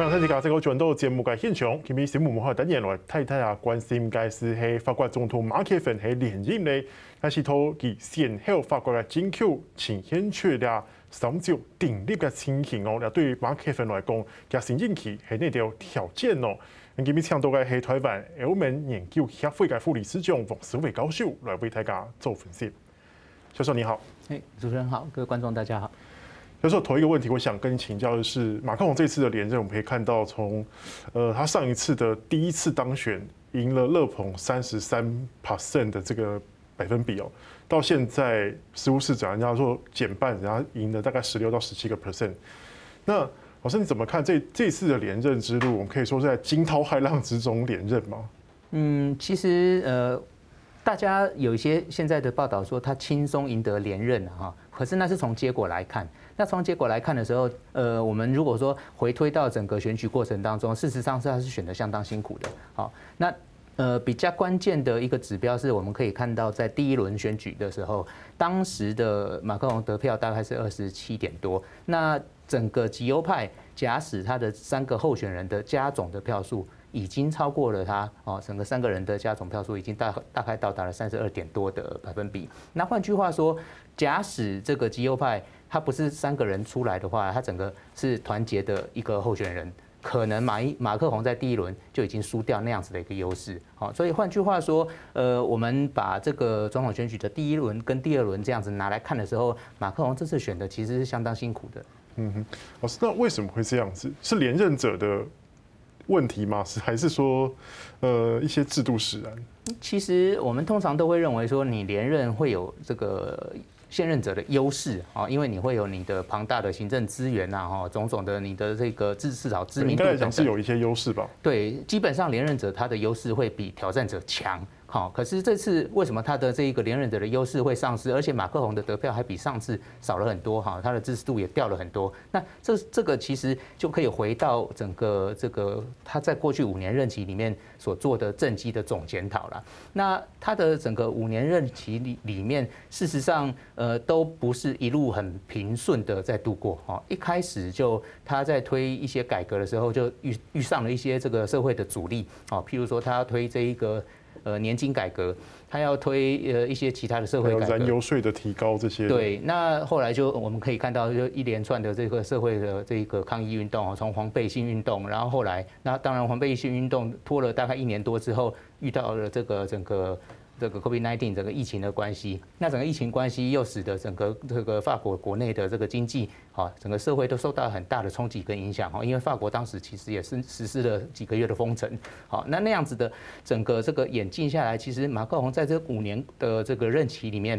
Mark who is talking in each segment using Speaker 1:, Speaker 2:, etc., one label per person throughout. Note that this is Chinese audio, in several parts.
Speaker 1: 欢迎大家这个转到节目嘅现场，今日节目我们等下来太太啊关心嘅是系法国总统马克宏系连任咧，但是托佢先后法国嘅政局呈现出了三足鼎立嘅情形哦。那对于马克宏来讲，佢新任期系呢条条件哦。今日请到嘅系台湾澳门研究协会嘅副理事长王思伟教授来为大家做分析。教授你好，
Speaker 2: 诶，主持人好，各位观众大家好。
Speaker 1: 教授，头一个问题，我想跟你请教的是，马克龙这次的连任，我们可以看到从，呃，他上一次的第一次当选赢了勒捧三十三 percent 的这个百分比哦，到现在十五市长，人家说减半，然后赢了大概十六到十七个 percent。那老师你怎么看这这次的连任之路？我们可以说是在惊涛骇浪之中连任吗？
Speaker 2: 嗯，其实呃，大家有一些现在的报道说他轻松赢得连任哈，可是那是从结果来看。那从结果来看的时候，呃，我们如果说回推到整个选举过程当中，事实上是他是选得相当辛苦的。好，那呃比较关键的一个指标是我们可以看到，在第一轮选举的时候，当时的马克龙得票大概是二十七点多。那整个极右派假使他的三个候选人的加总的票数已经超过了他哦，整个三个人的加总票数已经大大概到达了三十二点多的百分比。那换句话说，假使这个极右派他不是三个人出来的话，他整个是团结的一个候选人，可能马一马克宏在第一轮就已经输掉那样子的一个优势。好，所以换句话说，呃，我们把这个总统选举的第一轮跟第二轮这样子拿来看的时候，马克宏这次选的其实是相当辛苦的。
Speaker 1: 嗯哼，老师，那为什么会这样子？是连任者的问题吗？是还是说，呃，一些制度使然？
Speaker 2: 其实我们通常都会认为说，你连任会有这个。现任者的优势啊，因为你会有你的庞大的行政资源呐，哈，种种的你的这个至至少知名度等等，
Speaker 1: 是有一些优势吧？
Speaker 2: 对，基本上连任者他的优势会比挑战者强。好，可是这次为什么他的这一个连任者的优势会丧失，而且马克宏的得票还比上次少了很多哈，他的支持度也掉了很多。那这这个其实就可以回到整个这个他在过去五年任期里面所做的政绩的总检讨了。那他的整个五年任期里里面，事实上呃都不是一路很平顺的在度过哈。一开始就他在推一些改革的时候，就遇遇上了一些这个社会的阻力啊，譬如说他推这一个。呃，年金改革，他要推呃一些其他的社会改革，
Speaker 1: 燃油税的提高这些。
Speaker 2: 对，那后来就我们可以看到，就一连串的这个社会的这个抗议运动，从黄背心运动，然后后来，那当然黄背心运动拖了大概一年多之后，遇到了这个整个。这个 COVID-19 整个疫情的关系，那整个疫情关系又使得整个这个法国国内的这个经济，好，整个社会都受到很大的冲击跟影响，哈，因为法国当时其实也是实施了几个月的封城，好，那那样子的整个这个演进下来，其实马克龙在这五年的这个任期里面，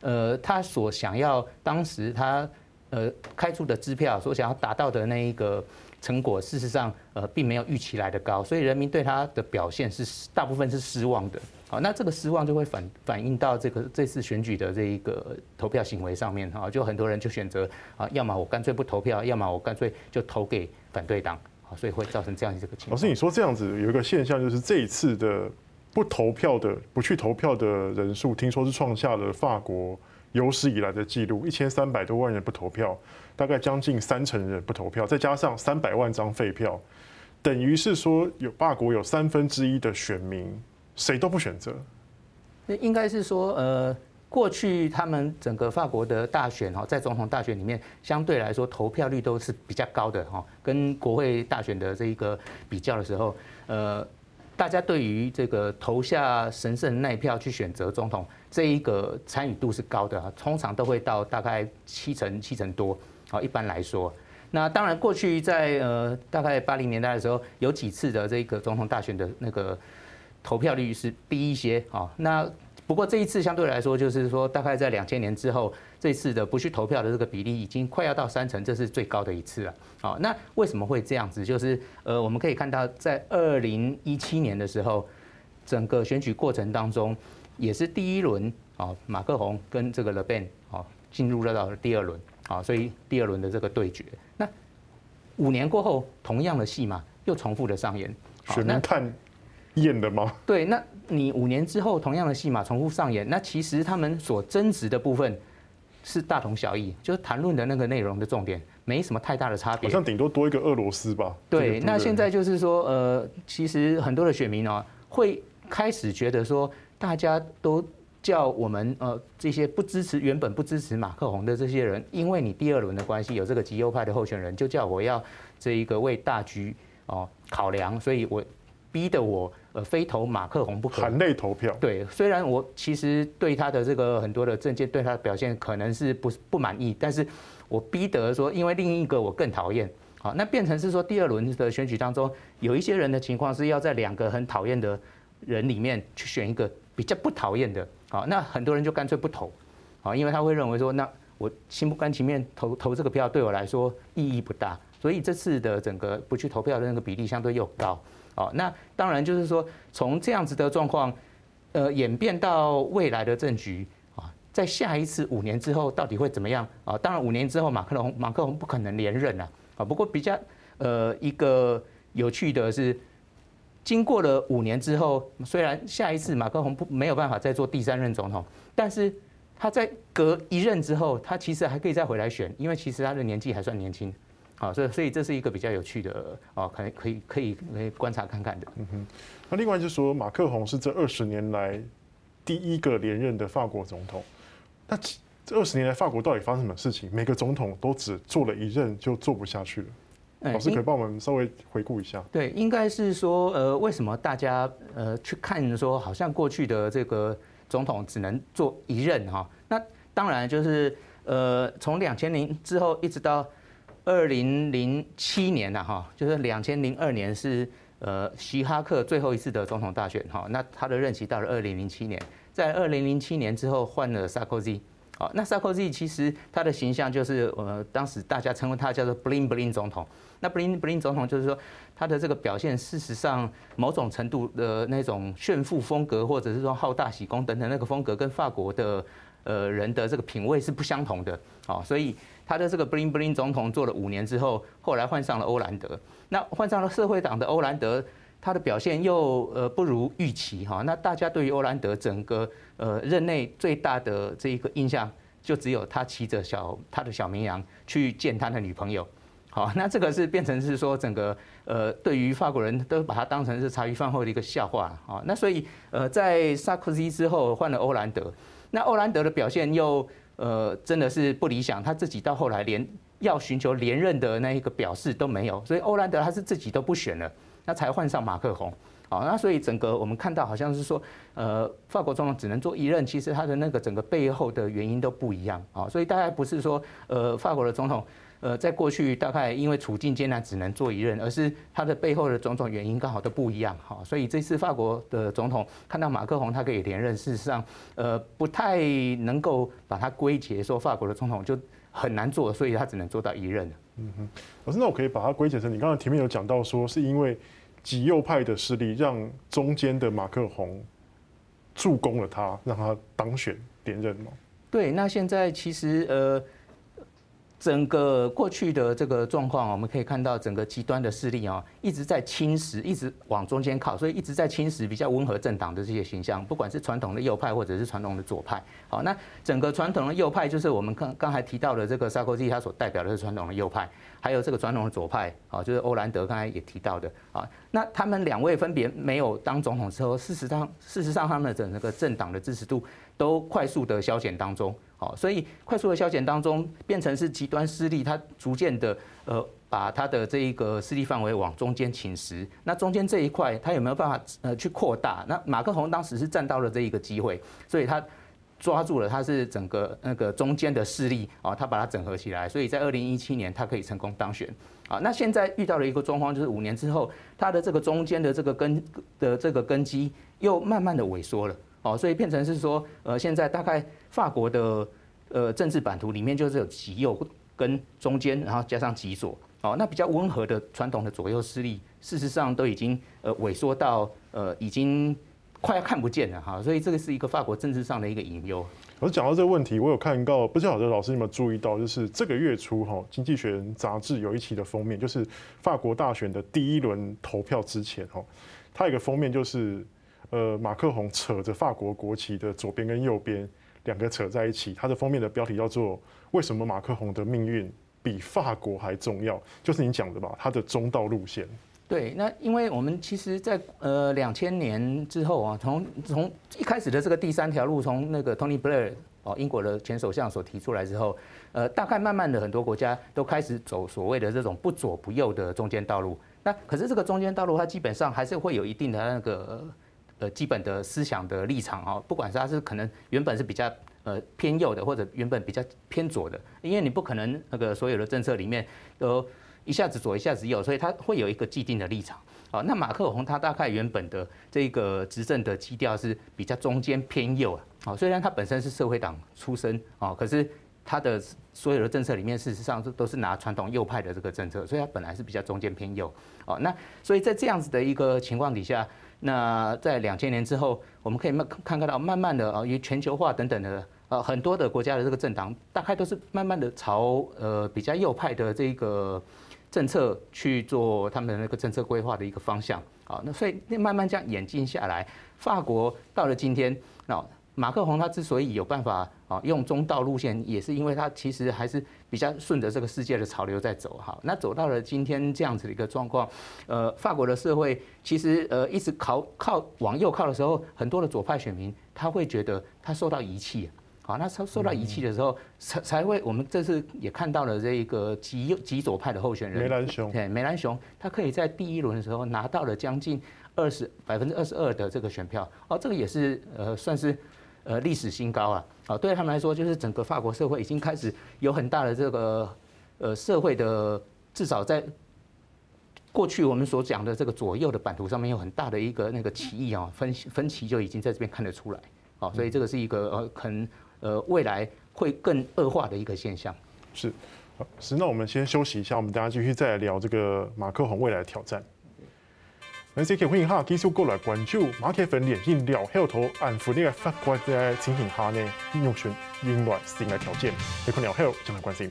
Speaker 2: 呃，他所想要当时他呃开出的支票所想要达到的那一个成果，事实上呃并没有预期来得高，所以人民对他的表现是大部分是失望的。好，那这个失望就会反反映到这个这次选举的这一个投票行为上面哈，就很多人就选择啊，要么我干脆不投票，要么我干脆就投给反对党，好，所以会造成这样的这个情况。
Speaker 1: 老师，你说这样子有一个现象，就是这一次的不投票的不去投票的人数，听说是创下了法国有史以来的记录，一千三百多万人不投票，大概将近三成人不投票，再加上三百万张废票，等于是说有法国有三分之一的选民。谁都不选择，
Speaker 2: 那应该是说，呃，过去他们整个法国的大选哈，在总统大选里面，相对来说投票率都是比较高的哈，跟国会大选的这一个比较的时候，呃，大家对于这个投下神圣那一票去选择总统这一个参与度是高的哈，通常都会到大概七成七成多，好，一般来说，那当然过去在呃大概八零年代的时候，有几次的这个总统大选的那个。投票率是低一些啊，那不过这一次相对来说，就是说大概在两千年之后，这次的不去投票的这个比例已经快要到三成，这是最高的一次了。好，那为什么会这样子？就是呃，我们可以看到在二零一七年的时候，整个选举过程当中，也是第一轮啊，马克宏跟这个勒贝啊进入了到第二轮啊，所以第二轮的这个对决，那五年过后，同样的戏码又重复的上演。
Speaker 1: 只能看。演的吗？
Speaker 2: 对，那你五年之后同样的戏码重复上演，那其实他们所争执的部分是大同小异，就是谈论的那个内容的重点没什么太大的差别，
Speaker 1: 好像顶多多一个俄罗斯吧。
Speaker 2: 对，那现在就是说，呃，其实很多的选民呢，会开始觉得说，大家都叫我们呃这些不支持原本不支持马克宏的这些人，因为你第二轮的关系有这个极右派的候选人，就叫我要这一个为大局哦考量，所以我逼得我呃非投马克宏不可，
Speaker 1: 含泪投票。
Speaker 2: 对，虽然我其实对他的这个很多的政见，对他的表现可能是不不满意，但是。我逼得说，因为另一个我更讨厌，好，那变成是说第二轮的选举当中，有一些人的情况是要在两个很讨厌的人里面去选一个比较不讨厌的，好，那很多人就干脆不投，好，因为他会认为说，那我心不甘情愿投投这个票对我来说意义不大，所以这次的整个不去投票的那个比例相对又高，哦，那当然就是说从这样子的状况，呃，演变到未来的政局啊。在下一次五年之后到底会怎么样啊？当然五年之后马克龙马克龙不可能连任了。啊。不过比较呃一个有趣的是，经过了五年之后，虽然下一次马克龙不没有办法再做第三任总统，但是他在隔一任之后，他其实还可以再回来选，因为其实他的年纪还算年轻，啊，所以所以这是一个比较有趣的啊，可以可以可以可以观察看看的。
Speaker 1: 嗯哼。那另外就是说，马克龙是这二十年来第一个连任的法国总统。那这二十年来，法国到底发生什么事情？每个总统都只做了一任就做不下去了。老师可以帮我们稍微回顾一下。
Speaker 2: 对，应该是说，呃，为什么大家呃去看说，好像过去的这个总统只能做一任哈？那当然就是呃，从两千年之后一直到二零零七年了哈，就是两千零二年是呃希哈克最后一次的总统大选哈，那他的任期到了二零零七年。在二零零七年之后换了萨科齐，好，那萨科齐其实他的形象就是呃，当时大家称呼他叫做 “bling bling 总统”。那 “bling bling 总统”就是说他的这个表现，事实上某种程度的那种炫富风格，或者是说好大喜功等等那个风格，跟法国的呃人的这个品味是不相同的。好，所以他的这个 “bling bling 总统”做了五年之后，后来换上了欧兰德。那换上了社会党的欧兰德。他的表现又呃不如预期哈，那大家对于欧兰德整个呃任内最大的这一个印象，就只有他骑着小他的小绵羊去见他的女朋友，好，那这个是变成是说整个呃对于法国人都把他当成是茶余饭后的一个笑话啊，那所以呃在萨科齐之后换了欧兰德，那欧兰德的表现又呃真的是不理想，他自己到后来连要寻求连任的那一个表示都没有，所以欧兰德他是自己都不选了。那才换上马克宏，好，那所以整个我们看到好像是说，呃，法国总统只能做一任，其实他的那个整个背后的原因都不一样，啊，所以大概不是说，呃，法国的总统，呃，在过去大概因为处境艰难只能做一任，而是他的背后的种种原因刚好都不一样，哈，所以这次法国的总统看到马克宏他可以连任，事实上，呃，不太能够把它归结说法国的总统就很难做，所以他只能做到一任。
Speaker 1: 嗯哼，老师，那我可以把它归结成，你刚才前面有讲到说，是因为极右派的势力让中间的马克宏助攻了他，让他当选连任吗？
Speaker 2: 对，那现在其实呃。整个过去的这个状况，我们可以看到整个极端的势力啊，一直在侵蚀，一直往中间靠，所以一直在侵蚀比较温和政党的这些形象，不管是传统的右派或者是传统的左派。好，那整个传统的右派就是我们刚刚才提到的这个萨科齐，他所代表的是传统的右派，还有这个传统的左派，啊，就是欧兰德刚才也提到的啊。那他们两位分别没有当总统之后，事实上，事实上他们的整个政党的支持度都快速的消减当中。好，所以快速的消减当中，变成是极端势力，它逐渐的呃，把它的这一个势力范围往中间侵蚀。那中间这一块，它有没有办法呃去扩大？那马克宏当时是占到了这一个机会，所以他抓住了，他是整个那个中间的势力啊，他把它整合起来，所以在二零一七年他可以成功当选。啊，那现在遇到了一个状况，就是五年之后，他的这个中间的这个根的这个根基又慢慢的萎缩了。哦，所以变成是说，呃，现在大概法国的呃政治版图里面就是有极右跟中间，然后加上极左。哦，那比较温和的传统的左右势力，事实上都已经呃萎缩到呃已经快要看不见了哈。所以这个是一个法国政治上的一个隐忧。
Speaker 1: 我讲到这个问题，我有看到，不知道老师有没有注意到，就是这个月初哈，《经济学人》杂志有一期的封面，就是法国大选的第一轮投票之前哈，它有一个封面就是。呃，马克宏扯着法国国旗的左边跟右边两个扯在一起，它的封面的标题叫做“为什么马克宏的命运比法国还重要，就是你讲的吧，它的中道路线。
Speaker 2: 对，那因为我们其实在，呃两千年之后啊，从从一开始的这个第三条路，从那个 Tony Blair 哦，英国的前首相所提出来之后，呃，大概慢慢的很多国家都开始走所谓的这种不左不右的中间道路。那可是这个中间道路，它基本上还是会有一定的那个呃基本的思想的立场啊，不管是它是可能原本是比较呃偏右的，或者原本比较偏左的，因为你不可能那个所有的政策里面都。一下子左，一下子右，所以他会有一个既定的立场。好，那马克宏他大概原本的这个执政的基调是比较中间偏右啊。好，虽然他本身是社会党出身啊，可是他的所有的政策里面事实上是都是拿传统右派的这个政策，所以他本来是比较中间偏右。哦，那所以在这样子的一个情况底下，那在两千年之后，我们可以慢看看到慢慢的啊，因为全球化等等的。呃，很多的国家的这个政党，大概都是慢慢的朝呃比较右派的这个政策去做他们的那个政策规划的一个方向啊。那所以那慢慢这样演进下来，法国到了今天，那马克宏他之所以有办法啊用中道路线，也是因为他其实还是比较顺着这个世界的潮流在走哈。那走到了今天这样子的一个状况，呃，法国的社会其实呃一直靠靠往右靠的时候，很多的左派选民他会觉得他受到遗弃。好，那受受到遗弃的时候，才才会我们这次也看到了这一个极右极左派的候选人
Speaker 1: 梅兰雄，
Speaker 2: 对，梅兰雄，他可以在第一轮的时候拿到了将近二十百分之二十二的这个选票，哦，这个也是呃算是呃历史新高啊，啊，对他们来说，就是整个法国社会已经开始有很大的这个呃社会的，至少在过去我们所讲的这个左右的版图上面有很大的一个那个歧义啊，分分歧就已经在这边看得出来，啊，所以这个是一个呃可能。呃，未来会更恶化的一个现象。
Speaker 1: 是，是。那我们先休息一下，我们大家继续再来聊这个马克宏未来的挑战。那这期欢迎哈继续过来关注马克宏连任了后头安抚那个法官的情形下呢，应用选另外新的条件，你可聊后将来关心。